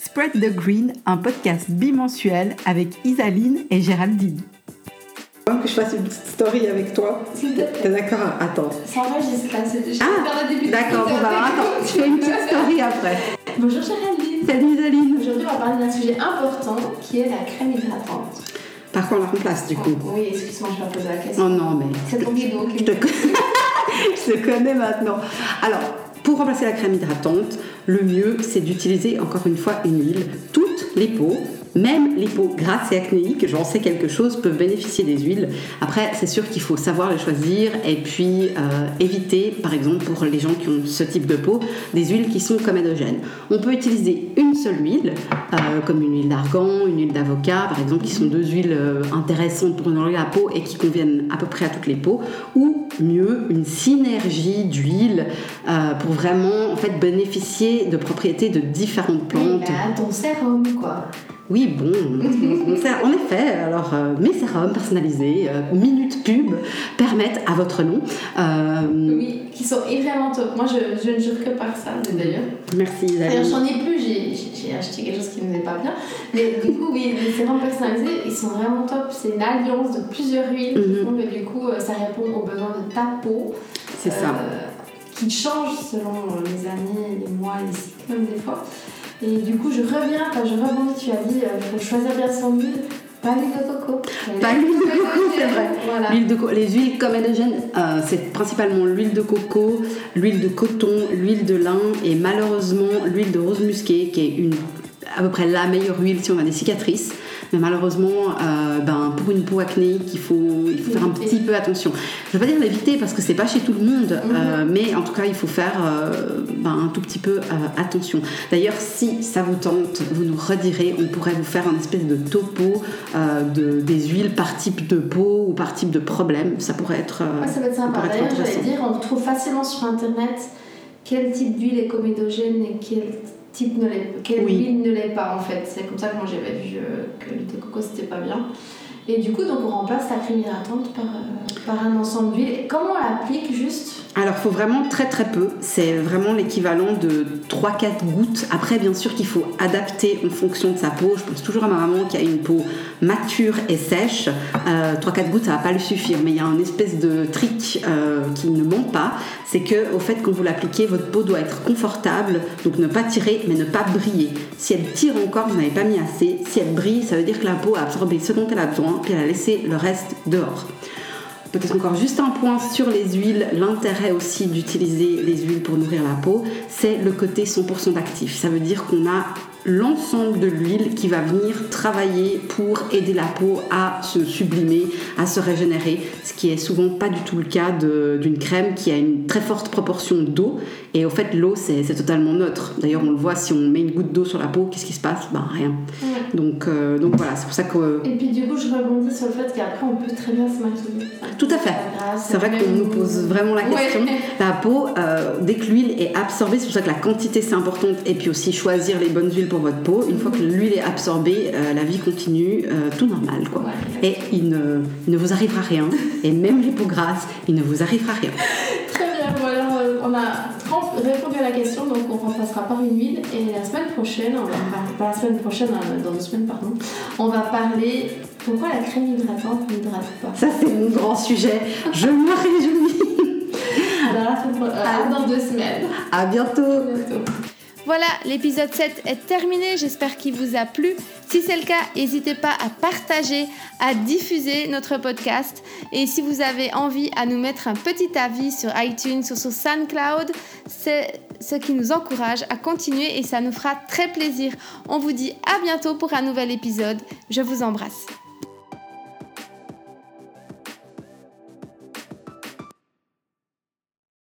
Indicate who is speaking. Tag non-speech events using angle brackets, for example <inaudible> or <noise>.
Speaker 1: Spread the Green, un podcast bimensuel avec Isaline et Géraldine.
Speaker 2: Que je fasse une petite story avec toi. T'es d'accord? Attends.
Speaker 3: Ça enregistre là, c'est
Speaker 2: Ah, d'accord, bon bah attends, je fais une petite story après.
Speaker 3: Bonjour Géraldine.
Speaker 2: Salut Isaline.
Speaker 3: Aujourd'hui, on va parler d'un sujet important qui est la crème hydratante.
Speaker 2: Par quoi on la remplace du coup?
Speaker 3: Oui, excuse-moi, je vais poser la question.
Speaker 2: Oh non, mais.
Speaker 3: C'est ton
Speaker 2: te, <laughs> je te connais maintenant. Alors, pour remplacer la crème hydratante, le mieux c'est d'utiliser encore une fois une huile. Toutes les peaux, même les peaux grasses et acnéiques, j'en sais quelque chose, peuvent bénéficier des huiles. Après, c'est sûr qu'il faut savoir les choisir et puis euh, éviter, par exemple, pour les gens qui ont ce type de peau, des huiles qui sont comédogènes. On peut utiliser une seule huile, euh, comme une huile d'argan, une huile d'avocat, par exemple, qui sont deux huiles euh, intéressantes pour nourrir la peau et qui conviennent à peu près à toutes les peaux, ou mieux, une synergie d'huiles euh, pour vraiment en fait bénéficier de propriétés de différentes
Speaker 3: Oui,
Speaker 2: plantes.
Speaker 3: bah, ton sérum, quoi.
Speaker 2: Oui, bon, en effet, alors euh, mes sérums personnalisés, euh, minute pub, permettent à votre nom. euh,
Speaker 3: Oui, qui sont vraiment top. Moi, je, je ne jure que par ça, d'ailleurs.
Speaker 2: merci
Speaker 3: D'ailleurs, j'en ai plus, j'ai- acheté quelque chose qui ne m'est pas bien. Mais du coup, oui, les sérums personnalisés, ils sont vraiment top. C'est une alliance de plusieurs huiles qui
Speaker 2: Mhm.
Speaker 3: font que du coup, euh, ça répond aux besoins de ta peau.
Speaker 2: C'est ça.
Speaker 3: qui change selon les années, les mois, les cycles même des fois. Et du coup, je reviens, enfin, je rebondis, tu as dit, euh, il faut choisir bien son huile, pas l'huile de coco.
Speaker 2: Pas l'huile de coco, <laughs> c'est vrai.
Speaker 3: Voilà.
Speaker 2: L'huile de co- les huiles comédogènes, euh, c'est principalement l'huile de coco, l'huile de coton, l'huile de lin et malheureusement l'huile de rose musquée qui est une, à peu près la meilleure huile si on a des cicatrices. Mais malheureusement, euh, ben, pour une peau acnéique, il faut, il faut faire un petit peu attention. Je ne vais pas dire l'éviter parce que c'est pas chez tout le monde, euh, mais en tout cas, il faut faire euh, ben, un tout petit peu attention. D'ailleurs, si ça vous tente, vous nous redirez, on pourrait vous faire un espèce de topo de, des huiles par type de peau ou par type de problème. Ça pourrait être.
Speaker 3: Ouais, ça va être sympa. D'ailleurs, j'allais dire, on retrouve facilement sur internet quel type d'huile est comédogène et quel type ne l'est quelle
Speaker 2: Oui.
Speaker 3: huile ne l'est pas en fait. C'est comme ça que moi j'avais vu euh, que l'huile de coco c'était pas bien. Et du coup, donc on remplace la crème hydratante par, euh, par un ensemble d'huiles. Comment on l'applique juste?
Speaker 2: Alors, il faut vraiment très très peu. C'est vraiment l'équivalent de 3-4 gouttes. Après, bien sûr qu'il faut adapter en fonction de sa peau. Je pense toujours à ma maman qui a une peau mature et sèche. Euh, 3-4 gouttes, ça va pas lui suffire. Mais il y a un espèce de trick euh, qui ne ment pas. C'est que, au fait, quand vous l'appliquez, votre peau doit être confortable. Donc, ne pas tirer, mais ne pas briller. Si elle tire encore, vous n'avez pas mis assez. Si elle brille, ça veut dire que la peau a absorbé ce dont elle a besoin, puis elle a laissé le reste dehors. Peut-être encore juste un point sur les huiles. L'intérêt aussi d'utiliser les huiles pour nourrir la peau, c'est le côté 100% actif. Ça veut dire qu'on a l'ensemble de l'huile qui va venir travailler pour aider la peau à se sublimer, à se régénérer, ce qui est souvent pas du tout le cas d'une crème qui a une très forte proportion d'eau. Et au fait, l'eau, c'est totalement neutre. D'ailleurs, on le voit si on met une goutte d'eau sur la peau, qu'est-ce qui se passe? Ben rien. Donc, euh, donc voilà, c'est pour ça que...
Speaker 3: Et puis du coup, je rebondis sur le fait qu'après on peut très bien se maquiller.
Speaker 2: Tout à fait. C'est vrai qu'on nous pose vraiment la question.
Speaker 3: Ouais. <laughs>
Speaker 2: La peau, euh, dès que l'huile est absorbée, c'est pour ça que la quantité c'est importante, et puis aussi choisir les bonnes huiles pour votre peau. Une fois que l'huile est absorbée, euh, la vie continue euh, tout normal. Quoi. Et il ne, il ne vous arrivera rien, et même les peaux grasses, il ne vous arrivera rien.
Speaker 3: Très bien, bon alors euh, on a répondu à la question, donc on remplacera par une huile. Et la semaine prochaine, on va parler, pas la semaine prochaine, hein, dans deux semaines, pardon, on va parler pourquoi la crème hydratante n'hydrate pas.
Speaker 2: Ça c'est mon grand sujet, je me réjouis.
Speaker 3: Alors, euh, dans deux semaines.
Speaker 2: À bientôt.
Speaker 3: Bientôt.
Speaker 4: Voilà, l'épisode 7 est terminé. J'espère qu'il vous a plu. Si c'est le cas, n'hésitez pas à partager, à diffuser notre podcast. Et si vous avez envie à nous mettre un petit avis sur iTunes sur SoundCloud, c'est ce qui nous encourage à continuer et ça nous fera très plaisir. On vous dit à bientôt pour un nouvel épisode. Je vous embrasse.